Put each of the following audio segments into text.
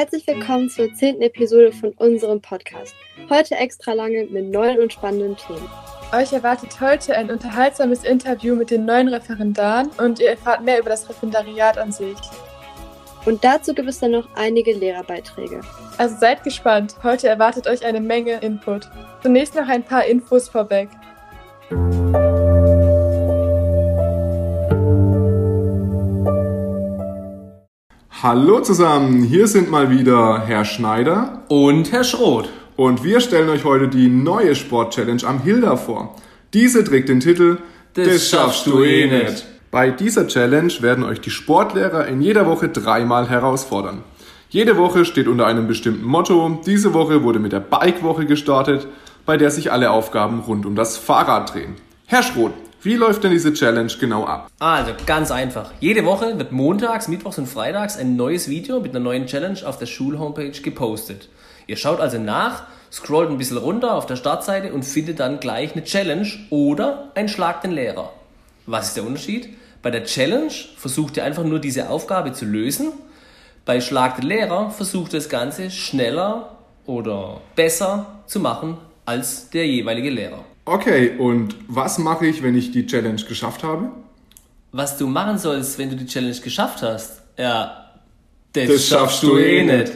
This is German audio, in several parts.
Herzlich willkommen zur zehnten Episode von unserem Podcast. Heute extra lange mit neuen und spannenden Themen. Euch erwartet heute ein unterhaltsames Interview mit den neuen Referendaren und ihr erfahrt mehr über das Referendariat an sich. Und dazu gibt es dann noch einige Lehrerbeiträge. Also seid gespannt, heute erwartet euch eine Menge Input. Zunächst noch ein paar Infos vorweg. Hallo zusammen, hier sind mal wieder Herr Schneider und Herr Schroth. Und wir stellen euch heute die neue Sport-Challenge am Hilda vor. Diese trägt den Titel Das, das schaffst du eh nicht. Bei dieser Challenge werden euch die Sportlehrer in jeder Woche dreimal herausfordern. Jede Woche steht unter einem bestimmten Motto. Diese Woche wurde mit der Bike-Woche gestartet, bei der sich alle Aufgaben rund um das Fahrrad drehen. Herr Schroth, wie läuft denn diese Challenge genau ab? Also ganz einfach. Jede Woche wird montags, mittwochs und freitags ein neues Video mit einer neuen Challenge auf der Schulhomepage gepostet. Ihr schaut also nach, scrollt ein bisschen runter auf der Startseite und findet dann gleich eine Challenge oder ein Schlag den Lehrer. Was ist der Unterschied? Bei der Challenge versucht ihr einfach nur diese Aufgabe zu lösen. Bei Schlag den Lehrer versucht ihr das Ganze schneller oder besser zu machen als der jeweilige Lehrer. Okay, und was mache ich, wenn ich die Challenge geschafft habe? Was du machen sollst, wenn du die Challenge geschafft hast? Ja, das, das schaffst du eh nicht.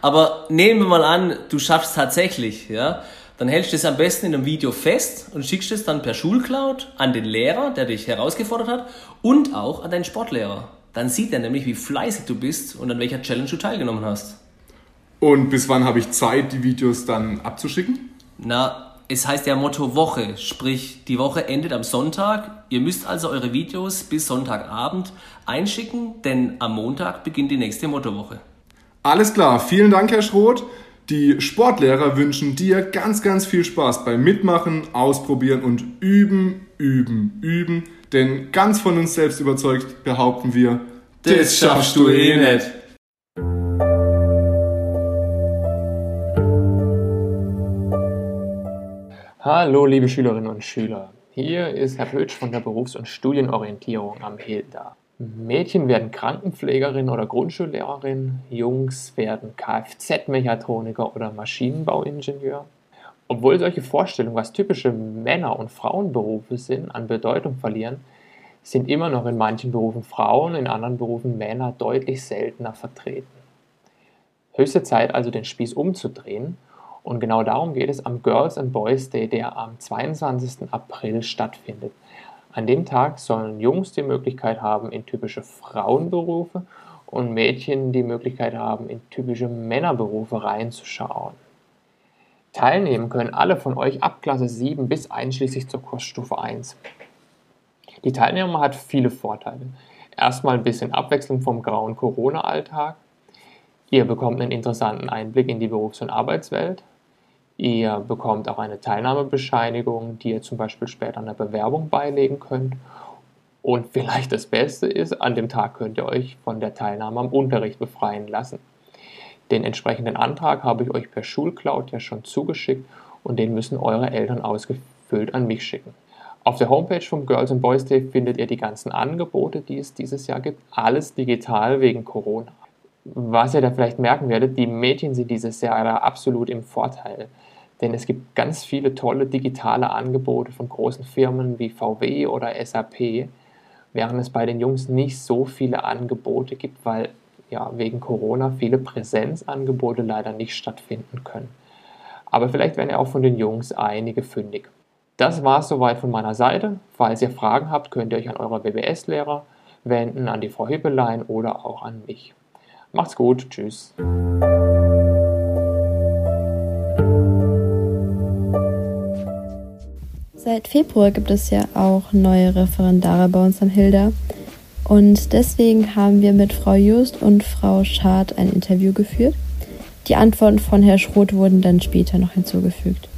Aber nehmen wir mal an, du schaffst tatsächlich, ja, dann hältst du es am besten in einem Video fest und schickst es dann per Schulcloud an den Lehrer, der dich herausgefordert hat, und auch an deinen Sportlehrer. Dann sieht er nämlich, wie fleißig du bist und an welcher Challenge du teilgenommen hast. Und bis wann habe ich Zeit, die Videos dann abzuschicken? Na, es heißt ja Motto Woche, sprich die Woche endet am Sonntag. Ihr müsst also eure Videos bis Sonntagabend einschicken, denn am Montag beginnt die nächste Mottowoche. Alles klar, vielen Dank, Herr Schroth. Die Sportlehrer wünschen dir ganz, ganz viel Spaß beim Mitmachen, Ausprobieren und Üben, Üben, Üben. Denn ganz von uns selbst überzeugt behaupten wir, das schaffst du eh nicht. Hallo liebe Schülerinnen und Schüler, hier ist Herr Pötsch von der Berufs- und Studienorientierung am HILDA. Mädchen werden Krankenpflegerin oder Grundschullehrerin, Jungs werden Kfz-Mechatroniker oder Maschinenbauingenieur. Obwohl solche Vorstellungen, was typische Männer- und Frauenberufe sind, an Bedeutung verlieren, sind immer noch in manchen Berufen Frauen, in anderen Berufen Männer deutlich seltener vertreten. Höchste Zeit also den Spieß umzudrehen und genau darum geht es am Girls and Boys Day, der am 22. April stattfindet. An dem Tag sollen Jungs die Möglichkeit haben, in typische Frauenberufe und Mädchen die Möglichkeit haben, in typische Männerberufe reinzuschauen. Teilnehmen können alle von euch ab Klasse 7 bis einschließlich zur Kursstufe 1. Die Teilnehmung hat viele Vorteile. Erstmal ein bisschen Abwechslung vom grauen Corona-Alltag. Ihr bekommt einen interessanten Einblick in die Berufs- und Arbeitswelt. Ihr bekommt auch eine Teilnahmebescheinigung, die ihr zum Beispiel später einer Bewerbung beilegen könnt. Und vielleicht das Beste ist, an dem Tag könnt ihr euch von der Teilnahme am Unterricht befreien lassen. Den entsprechenden Antrag habe ich euch per Schulcloud ja schon zugeschickt und den müssen eure Eltern ausgefüllt an mich schicken. Auf der Homepage vom Girls and Boys Day findet ihr die ganzen Angebote, die es dieses Jahr gibt. Alles digital wegen Corona. Was ihr da vielleicht merken werdet, die Mädchen sind dieses Jahr absolut im Vorteil. Denn es gibt ganz viele tolle digitale Angebote von großen Firmen wie VW oder SAP, während es bei den Jungs nicht so viele Angebote gibt, weil ja wegen Corona viele Präsenzangebote leider nicht stattfinden können. Aber vielleicht werden ja auch von den Jungs einige fündig. Das war es soweit von meiner Seite. Falls ihr Fragen habt, könnt ihr euch an eure WBS-Lehrer wenden, an die Frau Hippelein oder auch an mich. Macht's gut, tschüss. Seit Februar gibt es ja auch neue Referendare bei uns am Hilda. Und deswegen haben wir mit Frau Just und Frau Schad ein Interview geführt. Die Antworten von Herrn Schroth wurden dann später noch hinzugefügt.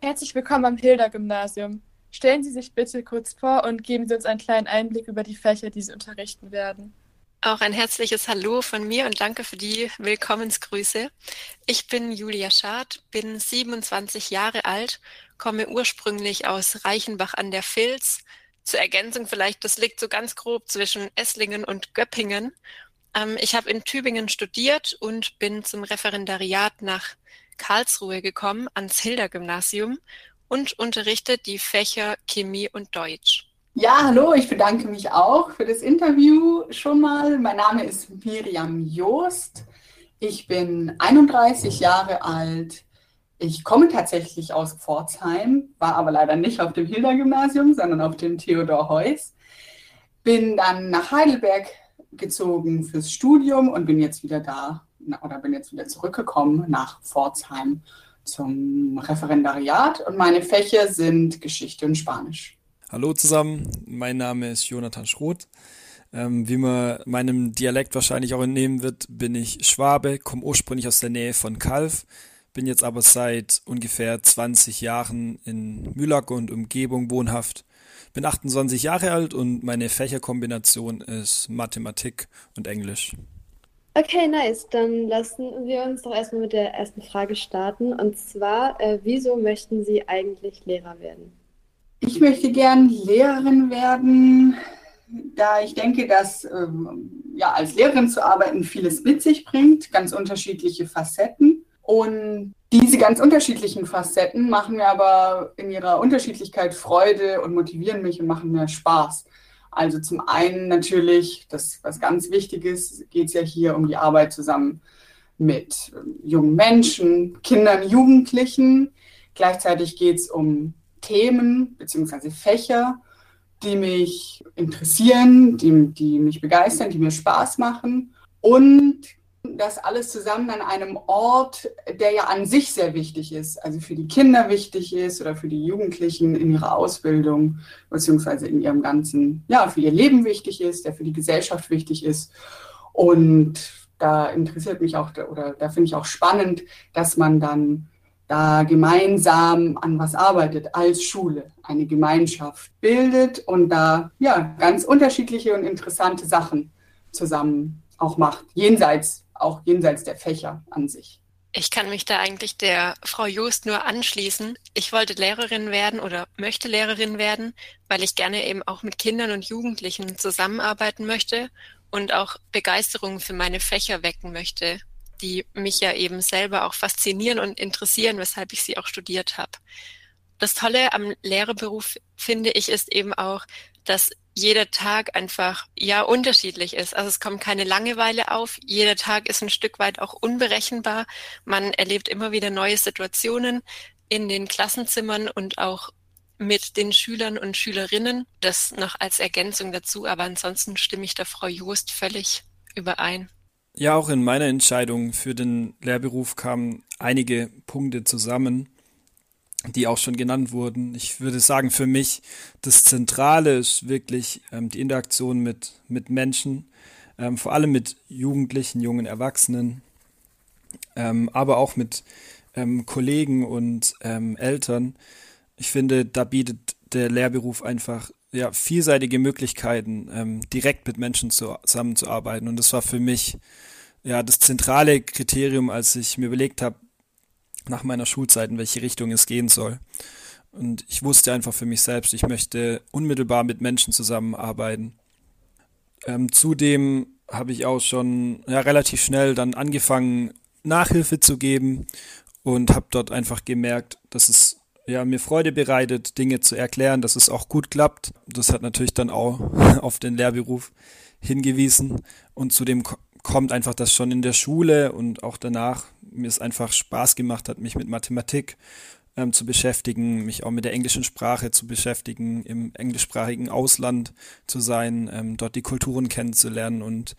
Herzlich willkommen am Hilda-Gymnasium. Stellen Sie sich bitte kurz vor und geben Sie uns einen kleinen Einblick über die Fächer, die Sie unterrichten werden. Auch ein herzliches Hallo von mir und danke für die Willkommensgrüße. Ich bin Julia Schad, bin 27 Jahre alt, komme ursprünglich aus Reichenbach an der Vils. Zur Ergänzung vielleicht, das liegt so ganz grob zwischen Esslingen und Göppingen. Ähm, ich habe in Tübingen studiert und bin zum Referendariat nach Karlsruhe gekommen, ans Hilda-Gymnasium und unterrichte die Fächer Chemie und Deutsch. Ja, hallo, ich bedanke mich auch für das Interview schon mal. Mein Name ist Miriam Joost. Ich bin 31 Jahre alt. Ich komme tatsächlich aus Pforzheim, war aber leider nicht auf dem Hilda-Gymnasium, sondern auf dem Theodor Heuss. Bin dann nach Heidelberg gezogen fürs Studium und bin jetzt wieder da oder bin jetzt wieder zurückgekommen nach Pforzheim zum Referendariat und meine Fächer sind Geschichte und Spanisch. Hallo zusammen, mein Name ist Jonathan Schroth. Ähm, wie man meinem Dialekt wahrscheinlich auch entnehmen wird, bin ich Schwabe, komme ursprünglich aus der Nähe von Kalf, bin jetzt aber seit ungefähr 20 Jahren in Mühlack und Umgebung wohnhaft. Bin 28 Jahre alt und meine Fächerkombination ist Mathematik und Englisch. Okay, nice. Dann lassen wir uns doch erstmal mit der ersten Frage starten. Und zwar, äh, wieso möchten Sie eigentlich Lehrer werden? Ich möchte gern Lehrerin werden, da ich denke, dass ähm, ja, als Lehrerin zu arbeiten vieles mit sich bringt, ganz unterschiedliche Facetten. Und diese ganz unterschiedlichen Facetten machen mir aber in ihrer Unterschiedlichkeit Freude und motivieren mich und machen mir Spaß. Also zum einen natürlich, das was ganz wichtig ist, geht es ja hier um die Arbeit zusammen mit ähm, jungen Menschen, Kindern, Jugendlichen. Gleichzeitig geht es um Themen bzw. Fächer, die mich interessieren, die, die mich begeistern, die mir Spaß machen. Und das alles zusammen an einem Ort, der ja an sich sehr wichtig ist, also für die Kinder wichtig ist oder für die Jugendlichen in ihrer Ausbildung, beziehungsweise in ihrem ganzen, ja, für ihr Leben wichtig ist, der für die Gesellschaft wichtig ist. Und da interessiert mich auch, oder da finde ich auch spannend, dass man dann da gemeinsam an was arbeitet als Schule, eine Gemeinschaft bildet und da ja ganz unterschiedliche und interessante Sachen zusammen auch macht, jenseits, auch jenseits der Fächer an sich. Ich kann mich da eigentlich der Frau Joost nur anschließen. Ich wollte Lehrerin werden oder möchte Lehrerin werden, weil ich gerne eben auch mit Kindern und Jugendlichen zusammenarbeiten möchte und auch Begeisterung für meine Fächer wecken möchte die mich ja eben selber auch faszinieren und interessieren, weshalb ich sie auch studiert habe. Das Tolle am Lehrerberuf, finde ich, ist eben auch, dass jeder Tag einfach ja unterschiedlich ist. Also es kommt keine Langeweile auf. Jeder Tag ist ein Stück weit auch unberechenbar. Man erlebt immer wieder neue Situationen in den Klassenzimmern und auch mit den Schülern und Schülerinnen. Das noch als Ergänzung dazu. Aber ansonsten stimme ich der Frau Joost völlig überein. Ja, auch in meiner Entscheidung für den Lehrberuf kamen einige Punkte zusammen, die auch schon genannt wurden. Ich würde sagen, für mich das Zentrale ist wirklich ähm, die Interaktion mit, mit Menschen, ähm, vor allem mit Jugendlichen, jungen Erwachsenen, ähm, aber auch mit ähm, Kollegen und ähm, Eltern. Ich finde, da bietet der Lehrberuf einfach ja, vielseitige Möglichkeiten, ähm, direkt mit Menschen zusammenzuarbeiten. Und das war für mich ja das zentrale Kriterium, als ich mir überlegt habe, nach meiner Schulzeit, in welche Richtung es gehen soll. Und ich wusste einfach für mich selbst, ich möchte unmittelbar mit Menschen zusammenarbeiten. Ähm, zudem habe ich auch schon ja, relativ schnell dann angefangen, Nachhilfe zu geben und habe dort einfach gemerkt, dass es ja, mir Freude bereitet, Dinge zu erklären, dass es auch gut klappt. Das hat natürlich dann auch auf den Lehrberuf hingewiesen. Und zudem kommt einfach, dass schon in der Schule und auch danach mir es einfach Spaß gemacht hat, mich mit Mathematik ähm, zu beschäftigen, mich auch mit der englischen Sprache zu beschäftigen, im englischsprachigen Ausland zu sein, ähm, dort die Kulturen kennenzulernen und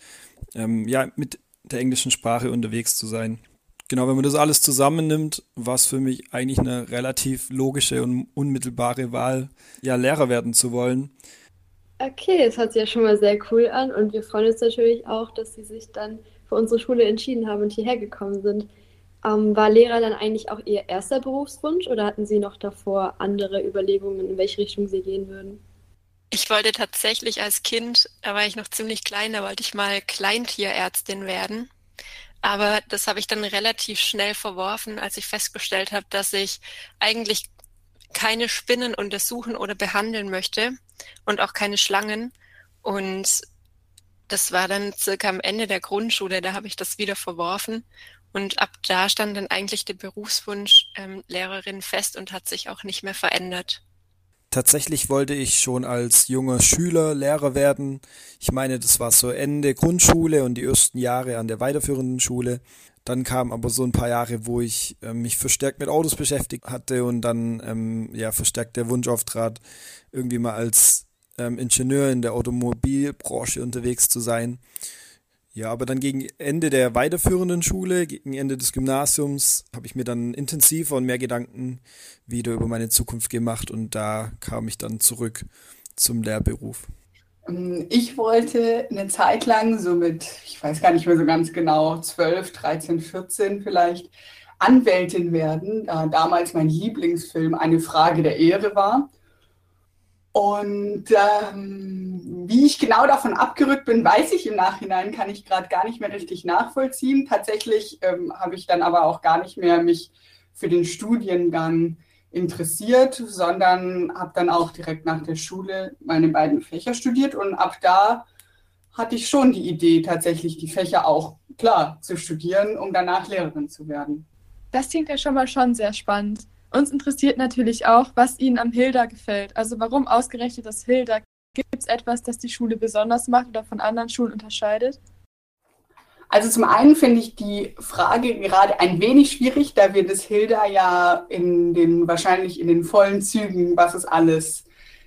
ähm, ja, mit der englischen Sprache unterwegs zu sein genau, wenn man das alles zusammennimmt, war es für mich eigentlich eine relativ logische und unmittelbare Wahl, ja, Lehrer werden zu wollen. Okay, das hört sich ja schon mal sehr cool an und wir freuen uns natürlich auch, dass Sie sich dann für unsere Schule entschieden haben und hierher gekommen sind. Ähm, war Lehrer dann eigentlich auch Ihr erster Berufswunsch oder hatten Sie noch davor andere Überlegungen, in welche Richtung Sie gehen würden? Ich wollte tatsächlich als Kind, da war ich noch ziemlich klein, da wollte ich mal Kleintierärztin werden. Aber das habe ich dann relativ schnell verworfen, als ich festgestellt habe, dass ich eigentlich keine Spinnen untersuchen oder behandeln möchte und auch keine Schlangen. Und Das war dann circa am Ende der Grundschule, da habe ich das wieder verworfen. Und ab da stand dann eigentlich der Berufswunsch ähm, Lehrerin fest und hat sich auch nicht mehr verändert. Tatsächlich wollte ich schon als junger Schüler Lehrer werden. Ich meine, das war so Ende Grundschule und die ersten Jahre an der weiterführenden Schule. Dann kam aber so ein paar Jahre, wo ich äh, mich verstärkt mit Autos beschäftigt hatte und dann ähm, ja verstärkt der Wunsch auftrat, irgendwie mal als ähm, Ingenieur in der Automobilbranche unterwegs zu sein. Ja, aber dann gegen Ende der weiterführenden Schule, gegen Ende des Gymnasiums, habe ich mir dann intensiver und mehr Gedanken wieder über meine Zukunft gemacht und da kam ich dann zurück zum Lehrberuf. Ähm, ich wollte eine Zeit lang, so mit, ich weiß gar nicht mehr so ganz genau, 12, 13, 14 vielleicht, Anwältin werden, da damals mein Lieblingsfilm Eine Frage der Ehre war. Und ähm, wie ich genau davon abgerückt bin, weiß ich im Nachhinein, kann ich gerade gar nicht mehr richtig nachvollziehen. Tatsächlich ähm, habe ich dann aber auch gar nicht mehr mich für den Studiengang interessiert, sondern habe dann auch direkt nach der Schule meine beiden Fächer studiert und ab da hatte ich schon die Idee, tatsächlich die Fächer auch klar zu studieren, um danach Lehrerin zu werden. Das klingt ja schon mal schon sehr spannend. Uns interessiert natürlich auch, was Ihnen am Hilda gefällt. Also warum ausgerechnet das Hilda? Gibt es etwas, das die Schule besonders macht oder von anderen Schulen unterscheidet? Also zum einen finde ich die Frage gerade ein wenig schwierig, da wir das Hilda ja in den wahrscheinlich in den vollen Zügen, was es alles,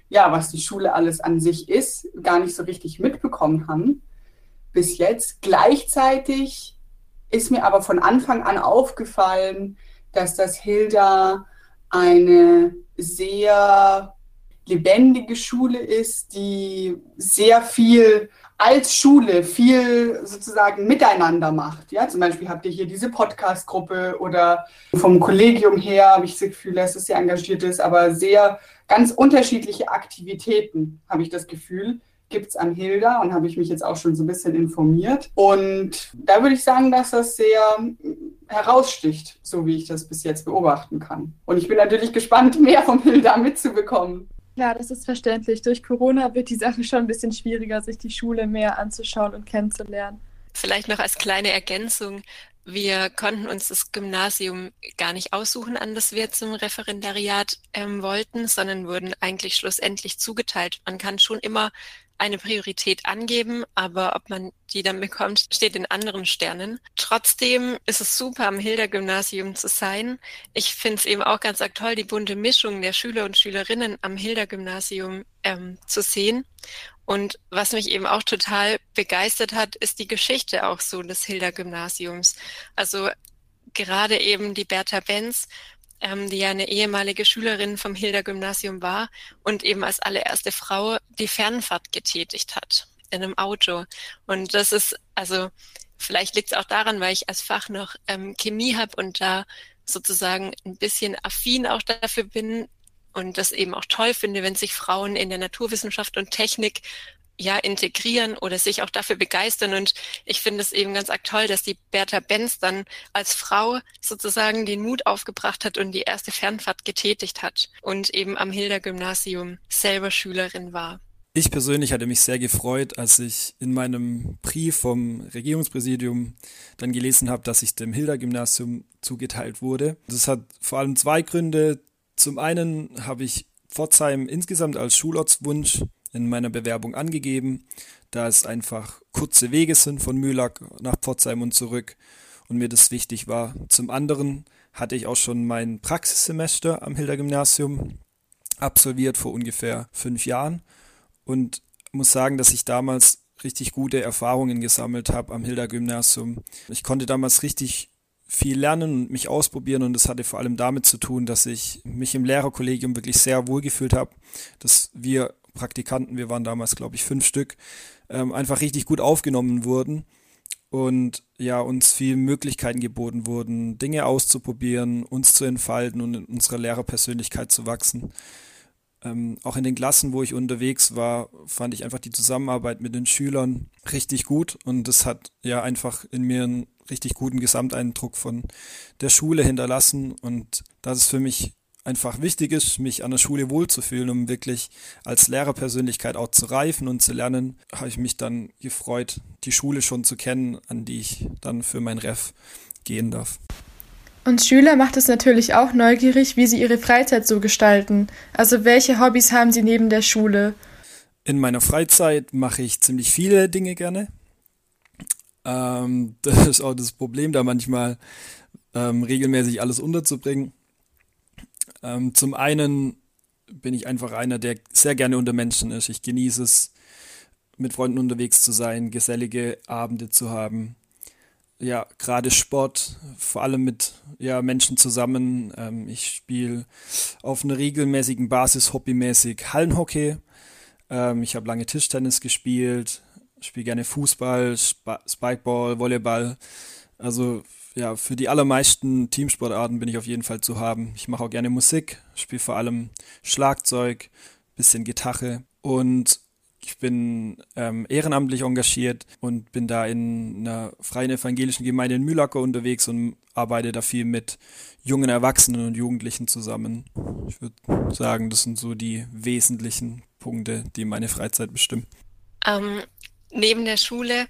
ja, was die Schule alles an sich ist, gar nicht so richtig mitbekommen haben bis jetzt. Gleichzeitig ist mir aber von Anfang an aufgefallen, dass das Hilda eine sehr lebendige Schule ist, die sehr viel als Schule viel sozusagen miteinander macht. Ja, zum Beispiel habt ihr hier diese Podcast-Gruppe oder vom Kollegium her habe ich das Gefühl, dass es sehr engagiert ist, aber sehr ganz unterschiedliche Aktivitäten, habe ich das Gefühl, gibt es an Hilda und habe ich mich jetzt auch schon so ein bisschen informiert. Und da würde ich sagen, dass das sehr heraussticht, so wie ich das bis jetzt beobachten kann. Und ich bin natürlich gespannt, mehr vom Hilda mitzubekommen. Ja, das ist verständlich. Durch Corona wird die Sache schon ein bisschen schwieriger, sich die Schule mehr anzuschauen und kennenzulernen. Vielleicht noch als kleine Ergänzung. Wir konnten uns das Gymnasium gar nicht aussuchen, an das wir zum Referendariat ähm, wollten, sondern wurden eigentlich schlussendlich zugeteilt. Man kann schon immer eine Priorität angeben, aber ob man die dann bekommt, steht in anderen Sternen. Trotzdem ist es super, am Hilda-Gymnasium zu sein. Ich finde es eben auch ganz toll, die bunte Mischung der Schüler und Schülerinnen am Hilda-Gymnasium ähm, zu sehen. Und was mich eben auch total begeistert hat, ist die Geschichte auch so des Hilda-Gymnasiums. Also gerade eben die Bertha Benz ähm, die ja eine ehemalige Schülerin vom Hilda-Gymnasium war und eben als allererste Frau die Fernfahrt getätigt hat in einem Auto. Und das ist, also vielleicht liegt es auch daran, weil ich als Fach noch ähm, Chemie habe und da sozusagen ein bisschen affin auch dafür bin und das eben auch toll finde, wenn sich Frauen in der Naturwissenschaft und Technik ja integrieren oder sich auch dafür begeistern. Und ich finde es eben ganz toll, dass die Bertha Benz dann als Frau sozusagen den Mut aufgebracht hat und die erste Fernfahrt getätigt hat und eben am Hilda-Gymnasium selber Schülerin war. Ich persönlich hatte mich sehr gefreut, als ich in meinem Brief vom Regierungspräsidium dann gelesen habe, dass ich dem Hilda-Gymnasium zugeteilt wurde. Das hat vor allem zwei Gründe. Zum einen habe ich Pforzheim insgesamt als Schulortswunsch in meiner Bewerbung angegeben, da es einfach kurze Wege sind von Mühlack nach Pforzheim und zurück und mir das wichtig war. Zum anderen hatte ich auch schon mein Praxissemester am Hilder Gymnasium absolviert vor ungefähr fünf Jahren und muss sagen, dass ich damals richtig gute Erfahrungen gesammelt habe am Hilder Gymnasium. Ich konnte damals richtig viel lernen und mich ausprobieren und das hatte vor allem damit zu tun, dass ich mich im Lehrerkollegium wirklich sehr wohl gefühlt habe, dass wir Praktikanten, wir waren damals, glaube ich, fünf Stück, ähm, einfach richtig gut aufgenommen wurden und ja, uns viele Möglichkeiten geboten wurden, Dinge auszuprobieren, uns zu entfalten und in unserer Lehrerpersönlichkeit zu wachsen. Ähm, auch in den Klassen, wo ich unterwegs war, fand ich einfach die Zusammenarbeit mit den Schülern richtig gut und das hat ja einfach in mir einen richtig guten Gesamteindruck von der Schule hinterlassen und das ist für mich einfach wichtig ist, mich an der Schule wohlzufühlen, um wirklich als Lehrerpersönlichkeit auch zu reifen und zu lernen, habe ich mich dann gefreut, die Schule schon zu kennen, an die ich dann für mein Ref gehen darf. Uns Schüler macht es natürlich auch neugierig, wie sie ihre Freizeit so gestalten. Also welche Hobbys haben sie neben der Schule? In meiner Freizeit mache ich ziemlich viele Dinge gerne. Ähm, das ist auch das Problem, da manchmal ähm, regelmäßig alles unterzubringen. Ähm, zum einen bin ich einfach einer, der sehr gerne unter Menschen ist. Ich genieße es, mit Freunden unterwegs zu sein, gesellige Abende zu haben. Ja, gerade Sport, vor allem mit ja, Menschen zusammen. Ähm, ich spiele auf einer regelmäßigen Basis hobbymäßig Hallenhockey. Ähm, ich habe lange Tischtennis gespielt, spiele gerne Fußball, Sp Spikeball, Volleyball. Also ja, für die allermeisten Teamsportarten bin ich auf jeden Fall zu haben. Ich mache auch gerne Musik, spiele vor allem Schlagzeug, bisschen Gitarre und ich bin ähm, ehrenamtlich engagiert und bin da in einer freien evangelischen Gemeinde in Mühlacker unterwegs und arbeite da viel mit jungen Erwachsenen und Jugendlichen zusammen. Ich würde sagen, das sind so die wesentlichen Punkte, die meine Freizeit bestimmen. Ähm, neben der Schule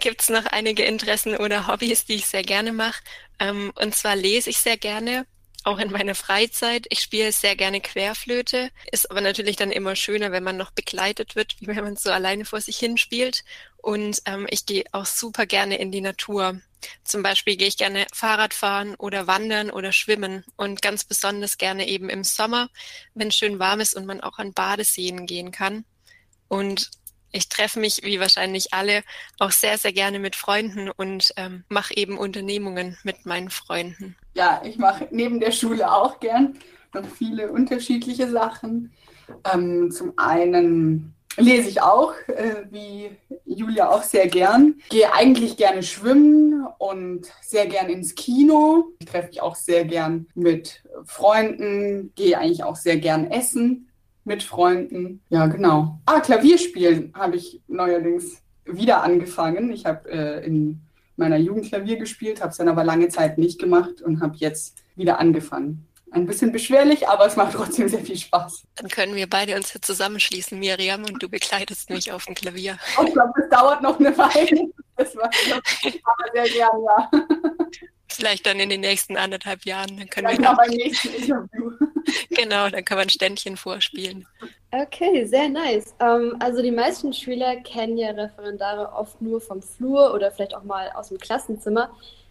gibt es noch einige Interessen oder Hobbys, die ich sehr gerne mache. Ähm, und zwar lese ich sehr gerne, auch in meiner Freizeit. Ich spiele sehr gerne Querflöte, ist aber natürlich dann immer schöner, wenn man noch begleitet wird, wie wenn man so alleine vor sich hin spielt. Und ähm, ich gehe auch super gerne in die Natur. Zum Beispiel gehe ich gerne Fahrrad fahren oder wandern oder schwimmen und ganz besonders gerne eben im Sommer, wenn es schön warm ist und man auch an Badeseen gehen kann. Und ich treffe mich, wie wahrscheinlich alle, auch sehr, sehr gerne mit Freunden und ähm, mache eben Unternehmungen mit meinen Freunden. Ja, ich mache neben der Schule auch gern noch viele unterschiedliche Sachen. Ähm, zum einen lese ich auch, äh, wie Julia auch sehr gern. Gehe eigentlich gerne schwimmen und sehr gern ins Kino. Ich treffe mich auch sehr gern mit Freunden, gehe eigentlich auch sehr gern essen mit Freunden. Ja, genau. Ah, Klavierspielen habe ich neuerdings wieder angefangen. Ich habe äh, in meiner Jugend Klavier gespielt, habe es dann aber lange Zeit nicht gemacht und habe jetzt wieder angefangen. Ein bisschen beschwerlich, aber es macht trotzdem sehr viel Spaß. Dann können wir beide uns hier zusammenschließen, Miriam, und du begleitest mich auf dem Klavier. Ich glaube, das dauert noch eine Weile. Das war aber sehr gern, ja. Vielleicht dann in den nächsten anderthalb Jahren. Dann können dann wir beim nächsten Interview. genau, dann kann man ein Ständchen vorspielen. Okay, sehr nice. Ähm, also die meisten Schüler kennen ja Referendare oft nur vom Flur oder vielleicht auch mal aus dem Klassenzimmer.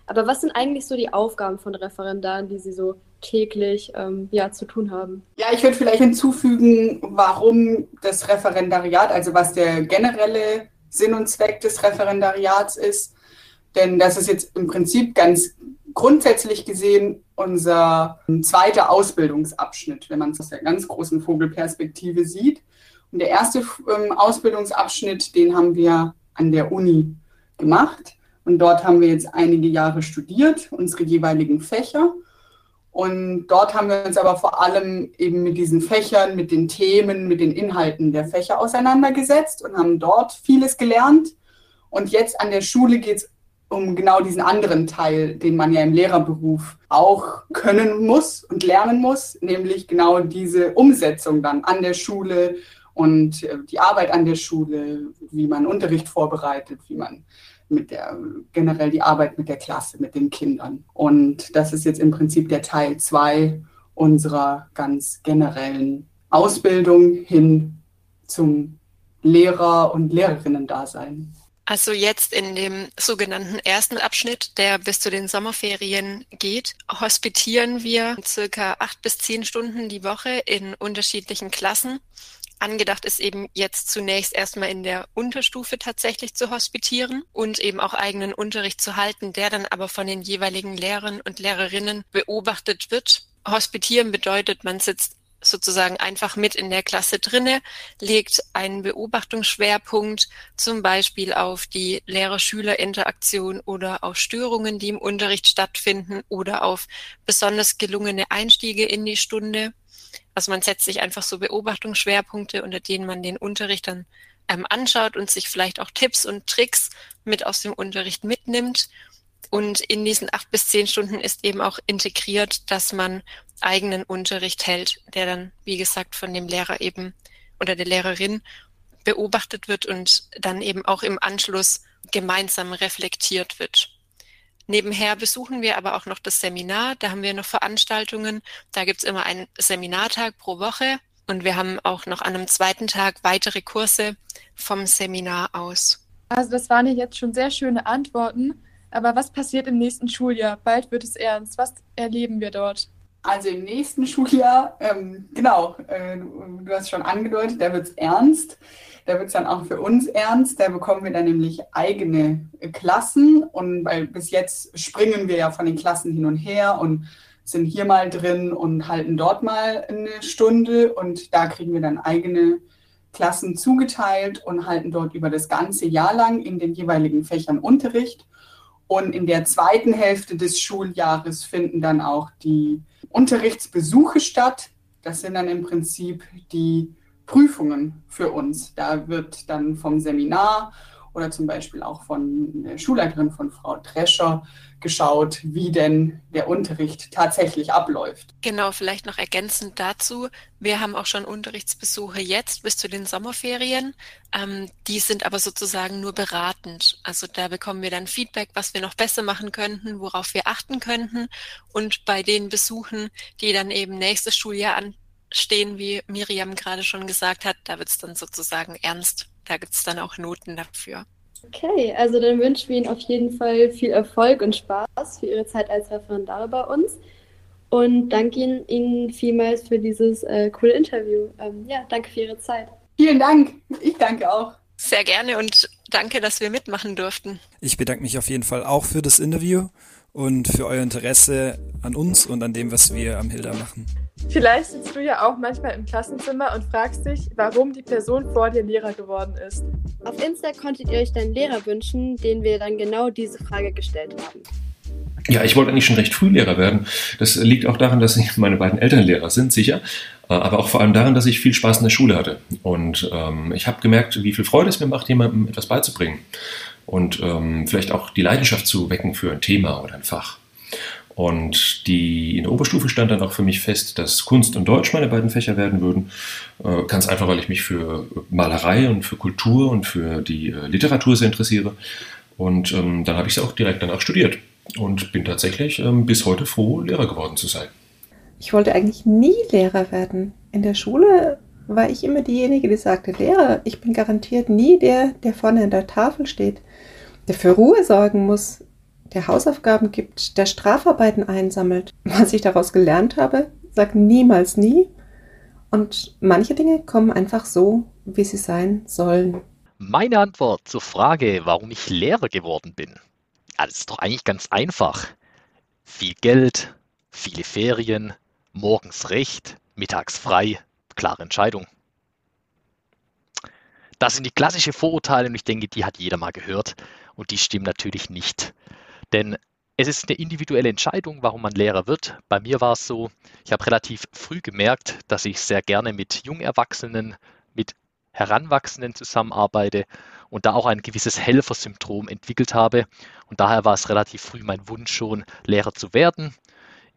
Aber was sind eigentlich so die Aufgaben von Referendaren, die sie so täglich ähm, ja, zu tun haben? Ja, ich würde vielleicht hinzufügen, warum das Referendariat, also was der generelle Sinn und Zweck des Referendariats ist. Denn das ist jetzt im Prinzip ganz grundsätzlich gesehen unser zweiter Ausbildungsabschnitt, wenn man es aus der ganz großen Vogelperspektive sieht. Und der erste ähm, Ausbildungsabschnitt, den haben wir an der Uni gemacht. Und dort haben wir jetzt einige Jahre studiert, unsere jeweiligen Fächer. Und dort haben wir uns aber vor allem eben mit diesen Fächern, mit den Themen, mit den Inhalten der Fächer auseinandergesetzt und haben dort vieles gelernt. Und jetzt an der Schule geht es um genau diesen anderen Teil, den man ja im Lehrerberuf auch können muss und lernen muss, nämlich genau diese Umsetzung dann an der Schule und äh, die Arbeit an der Schule, wie man Unterricht vorbereitet, wie man mit der generell die Arbeit mit der Klasse, mit den Kindern. Und das ist jetzt im Prinzip der Teil 2 unserer ganz generellen Ausbildung hin zum Lehrer- und Lehrerinnen-Dasein. Also jetzt in dem sogenannten ersten Abschnitt, der bis zu den Sommerferien geht, hospitieren wir circa acht bis zehn Stunden die Woche in unterschiedlichen Klassen. Angedacht ist eben jetzt zunächst erstmal in der Unterstufe tatsächlich zu hospitieren und eben auch eigenen Unterricht zu halten, der dann aber von den jeweiligen Lehrern und Lehrerinnen beobachtet wird. Hospitieren bedeutet, man sitzt sozusagen einfach mit in der Klasse drinne, legt einen Beobachtungsschwerpunkt zum Beispiel auf die Lehrer-Schüler-Interaktion oder auf Störungen, die im Unterricht stattfinden oder auf besonders gelungene Einstiege in die Stunde. Also man setzt sich einfach so Beobachtungsschwerpunkte, unter denen man den Unterricht dann ähm, anschaut und sich vielleicht auch Tipps und Tricks mit aus dem Unterricht mitnimmt. Und in diesen acht bis zehn Stunden ist eben auch integriert, dass man eigenen Unterricht hält, der dann, wie gesagt, von dem Lehrer eben oder der Lehrerin beobachtet wird und dann eben auch im Anschluss gemeinsam reflektiert wird. Nebenher besuchen wir aber auch noch das Seminar. Da haben wir noch Veranstaltungen. Da gibt's immer einen Seminartag pro Woche. Und wir haben auch noch an einem zweiten Tag weitere Kurse vom Seminar aus. Also das waren ja jetzt schon sehr schöne Antworten. Aber was passiert im nächsten Schuljahr? Bald wird es ernst. Was erleben wir dort? Also im nächsten Schuljahr, ähm, genau, äh, du hast schon angedeutet, da wird es ernst. Da wird es dann auch für uns ernst. Da bekommen wir dann nämlich eigene äh, Klassen. Und weil bis jetzt springen wir ja von den Klassen hin und her und sind hier mal drin und halten dort mal eine Stunde. Und da kriegen wir dann eigene Klassen zugeteilt und halten dort über das ganze Jahr lang in den jeweiligen Fächern Unterricht. Und in der zweiten Hälfte des Schuljahres finden dann auch die Unterrichtsbesuche statt. Das sind dann im Prinzip die Prüfungen für uns. Da wird dann vom Seminar oder zum Beispiel auch von der Schulleiterin von Frau Drescher geschaut, wie denn der Unterricht tatsächlich abläuft. Genau, vielleicht noch ergänzend dazu. Wir haben auch schon Unterrichtsbesuche jetzt bis zu den Sommerferien. Ähm, die sind aber sozusagen nur beratend. Also da bekommen wir dann Feedback, was wir noch besser machen könnten, worauf wir achten könnten. Und bei den Besuchen, die dann eben nächstes Schuljahr anstehen, wie Miriam gerade schon gesagt hat, da wird es dann sozusagen ernst. Da gibt es dann auch Noten dafür. Okay, also dann wünschen wir Ihnen auf jeden Fall viel Erfolg und Spaß für Ihre Zeit als Referendare bei uns und danke Ihnen vielmals für dieses äh, coole Interview. Ähm, ja, danke für Ihre Zeit. Vielen Dank. Ich danke auch. Sehr gerne und danke, dass wir mitmachen durften. Ich bedanke mich auf jeden Fall auch für das Interview und für euer Interesse an uns und an dem, was wir am Hilda machen. Vielleicht sitzt du ja auch manchmal im Klassenzimmer und fragst dich, warum die Person vor dir Lehrer geworden ist. Auf Insta konntet ihr euch deinen Lehrer wünschen, den wir dann genau diese Frage gestellt haben. Ja, ich wollte eigentlich schon recht früh Lehrer werden. Das liegt auch daran, dass meine beiden Eltern Lehrer sind, sicher. Äh, aber auch vor allem daran, dass ich viel Spaß in der Schule hatte. Und ähm, ich habe gemerkt, wie viel Freude es mir macht, jemandem etwas beizubringen. Und ähm, vielleicht auch die Leidenschaft zu wecken für ein Thema oder ein Fach. Und die, in der Oberstufe stand dann auch für mich fest, dass Kunst und Deutsch meine beiden Fächer werden würden. Äh, ganz einfach, weil ich mich für Malerei und für Kultur und für die äh, Literatur sehr interessiere. Und ähm, dann habe ich es auch direkt danach studiert und bin tatsächlich ähm, bis heute froh, Lehrer geworden zu sein. Ich wollte eigentlich nie Lehrer werden. In der Schule war ich immer diejenige, die sagte, Lehrer, ich bin garantiert nie der, der vorne an der Tafel steht, der für Ruhe sorgen muss, der Hausaufgaben gibt, der Strafarbeiten einsammelt. Was ich daraus gelernt habe, sagt niemals nie. Und manche Dinge kommen einfach so, wie sie sein sollen. Meine Antwort zur Frage, warum ich Lehrer geworden bin. Ja, das ist doch eigentlich ganz einfach. Viel Geld, viele Ferien, morgens Recht, mittags frei, klare Entscheidung. Das sind die klassischen Vorurteile und ich denke, die hat jeder mal gehört und die stimmen natürlich nicht. Denn es ist eine individuelle Entscheidung, warum man Lehrer wird. Bei mir war es so, ich habe relativ früh gemerkt, dass ich sehr gerne mit Jungerwachsenen, mit Heranwachsenden zusammenarbeite und da auch ein gewisses Helfersyndrom entwickelt habe. Und daher war es relativ früh mein Wunsch schon, Lehrer zu werden.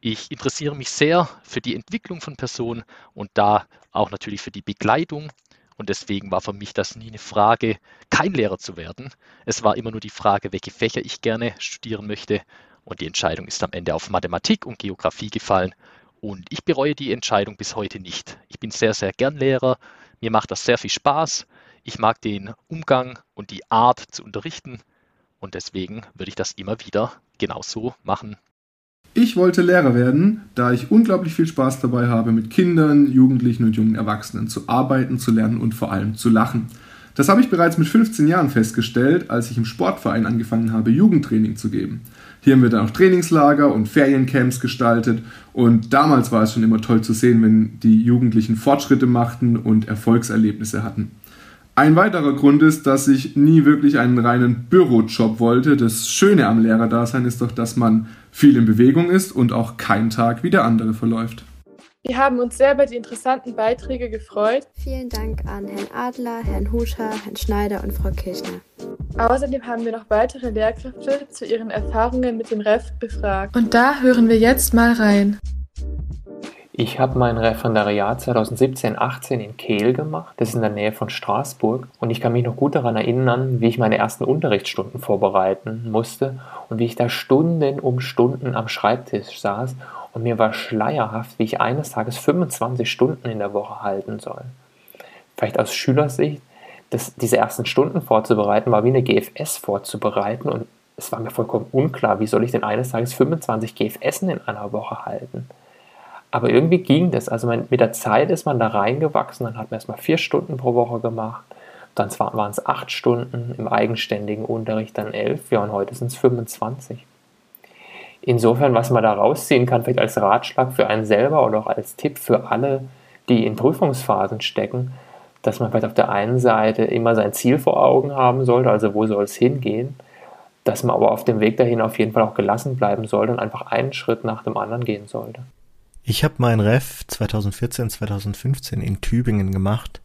Ich interessiere mich sehr für die Entwicklung von Personen und da auch natürlich für die Begleitung und deswegen war für mich das nie eine Frage, kein Lehrer zu werden. Es war immer nur die Frage, welche Fächer ich gerne studieren möchte. Und die Entscheidung ist am Ende auf Mathematik und Geografie gefallen. Und ich bereue die Entscheidung bis heute nicht. Ich bin sehr, sehr gern Lehrer. Mir macht das sehr viel Spaß. Ich mag den Umgang und die Art zu unterrichten. Und deswegen würde ich das immer wieder genauso machen. Ich wollte Lehrer werden, da ich unglaublich viel Spaß dabei habe, mit Kindern, Jugendlichen und jungen Erwachsenen zu arbeiten, zu lernen und vor allem zu lachen. Das habe ich bereits mit 15 Jahren festgestellt, als ich im Sportverein angefangen habe, Jugendtraining zu geben. Hier haben wir dann auch Trainingslager und Feriencamps gestaltet und damals war es schon immer toll zu sehen, wenn die Jugendlichen Fortschritte machten und Erfolgserlebnisse hatten. Ein weiterer Grund ist, dass ich nie wirklich einen reinen Bürojob wollte. Das Schöne am Lehrerdasein ist doch, dass man viel in Bewegung ist und auch kein Tag wie der andere verläuft. Wir haben uns sehr über die interessanten Beiträge gefreut. Vielen Dank an Herrn Adler, Herrn Huscher, Herrn Schneider und Frau Kirchner. Außerdem haben wir noch weitere Lehrkräfte zu ihren Erfahrungen mit dem REF befragt. Und da hören wir jetzt mal rein. Ich habe mein Referendariat 2017-18 in Kehl gemacht. Das ist in der Nähe von Straßburg. Und ich kann mich noch gut daran erinnern, wie ich meine ersten Unterrichtsstunden vorbereiten musste und wie ich da Stunden um Stunden am Schreibtisch saß. Und mir war schleierhaft, wie ich eines Tages 25 Stunden in der Woche halten soll. Vielleicht aus Schülersicht, das, diese ersten Stunden vorzubereiten, war wie eine GFS vorzubereiten. Und es war mir vollkommen unklar, wie soll ich denn eines Tages 25 GFS in einer Woche halten. Aber irgendwie ging das. Also man, mit der Zeit ist man da reingewachsen. Dann hat man erstmal vier Stunden pro Woche gemacht. Dann waren es acht Stunden im eigenständigen Unterricht, dann elf. Ja, und heute sind es 25. Insofern, was man da rausziehen kann, vielleicht als Ratschlag für einen selber oder auch als Tipp für alle, die in Prüfungsphasen stecken, dass man vielleicht auf der einen Seite immer sein Ziel vor Augen haben sollte, also wo soll es hingehen, dass man aber auf dem Weg dahin auf jeden Fall auch gelassen bleiben sollte und einfach einen Schritt nach dem anderen gehen sollte. Ich habe mein Ref 2014, 2015 in Tübingen gemacht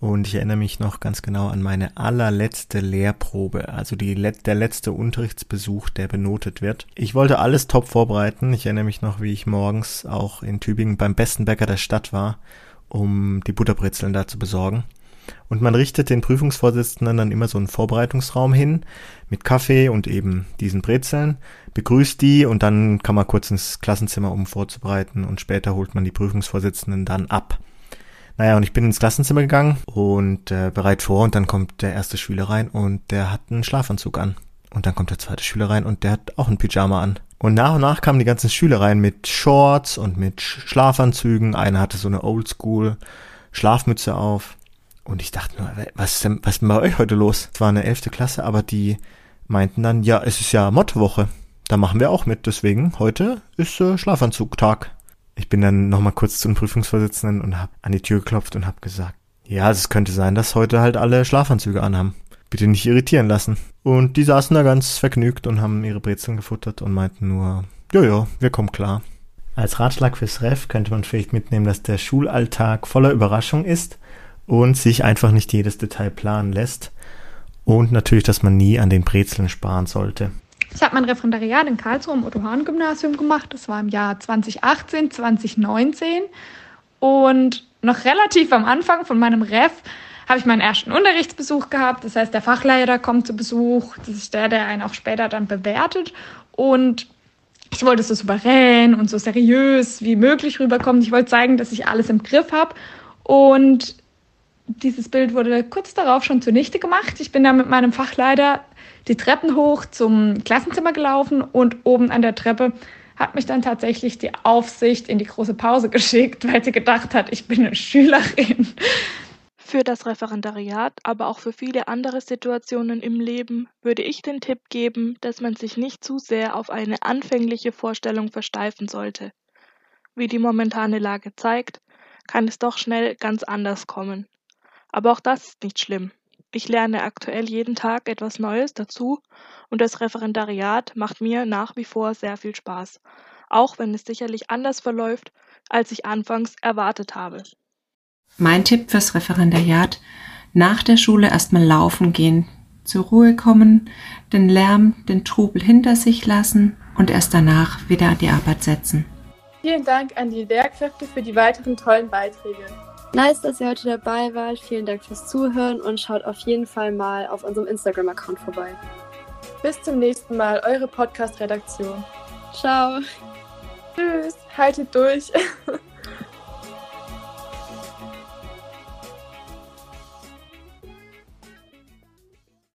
und ich erinnere mich noch ganz genau an meine allerletzte Lehrprobe, also die, der letzte Unterrichtsbesuch, der benotet wird. Ich wollte alles top vorbereiten. Ich erinnere mich noch, wie ich morgens auch in Tübingen beim besten Bäcker der Stadt war, um die Butterbrezeln da zu besorgen. Und man richtet den Prüfungsvorsitzenden dann immer so einen Vorbereitungsraum hin mit Kaffee und eben diesen Brezeln, begrüßt die und dann kann man kurz ins Klassenzimmer, um vorzubereiten und später holt man die Prüfungsvorsitzenden dann ab. Naja, und ich bin ins Klassenzimmer gegangen und äh, bereit vor und dann kommt der erste Schüler rein und der hat einen Schlafanzug an. Und dann kommt der zweite Schüler rein und der hat auch ein Pyjama an. Und nach und nach kamen die ganzen Schüler rein mit Shorts und mit Schlafanzügen. Einer hatte so eine Oldschool Schlafmütze auf. Und ich dachte nur, was ist denn, was ist denn bei euch heute los? Es war eine elfte Klasse, aber die meinten dann, ja, es ist ja Mottowoche. Da machen wir auch mit. Deswegen, heute ist äh, Schlafanzugtag. Ich bin dann nochmal kurz zum Prüfungsvorsitzenden und habe an die Tür geklopft und habe gesagt, ja, es könnte sein, dass heute halt alle Schlafanzüge anhaben. Bitte nicht irritieren lassen. Und die saßen da ganz vergnügt und haben ihre Brezeln gefuttert und meinten nur, jojo, wir kommen klar. Als Ratschlag fürs Ref könnte man vielleicht mitnehmen, dass der Schulalltag voller Überraschung ist und sich einfach nicht jedes Detail planen lässt. Und natürlich, dass man nie an den Brezeln sparen sollte. Ich habe mein Referendariat in Karlsruhe im Otto-Hahn-Gymnasium gemacht. Das war im Jahr 2018, 2019. Und noch relativ am Anfang von meinem Ref habe ich meinen ersten Unterrichtsbesuch gehabt. Das heißt, der Fachleiter kommt zu Besuch. Das ist der, der einen auch später dann bewertet. Und ich wollte so souverän und so seriös wie möglich rüberkommen. Ich wollte zeigen, dass ich alles im Griff habe. Und dieses Bild wurde kurz darauf schon zunichte gemacht. Ich bin da mit meinem Fachleiter die Treppen hoch zum Klassenzimmer gelaufen und oben an der Treppe hat mich dann tatsächlich die Aufsicht in die große Pause geschickt, weil sie gedacht hat, ich bin eine Schülerin. Für das Referendariat, aber auch für viele andere Situationen im Leben würde ich den Tipp geben, dass man sich nicht zu sehr auf eine anfängliche Vorstellung versteifen sollte. Wie die momentane Lage zeigt, kann es doch schnell ganz anders kommen. Aber auch das ist nicht schlimm. Ich lerne aktuell jeden Tag etwas Neues dazu und das Referendariat macht mir nach wie vor sehr viel Spaß, auch wenn es sicherlich anders verläuft, als ich anfangs erwartet habe. Mein Tipp fürs Referendariat, nach der Schule erstmal laufen gehen, zur Ruhe kommen, den Lärm, den Trubel hinter sich lassen und erst danach wieder an die Arbeit setzen. Vielen Dank an die Lehrkräfte für die weiteren tollen Beiträge. Nice, dass ihr heute dabei wart. Vielen Dank fürs Zuhören und schaut auf jeden Fall mal auf unserem Instagram-Account vorbei. Bis zum nächsten Mal, eure Podcast-Redaktion. Ciao. Tschüss, haltet durch.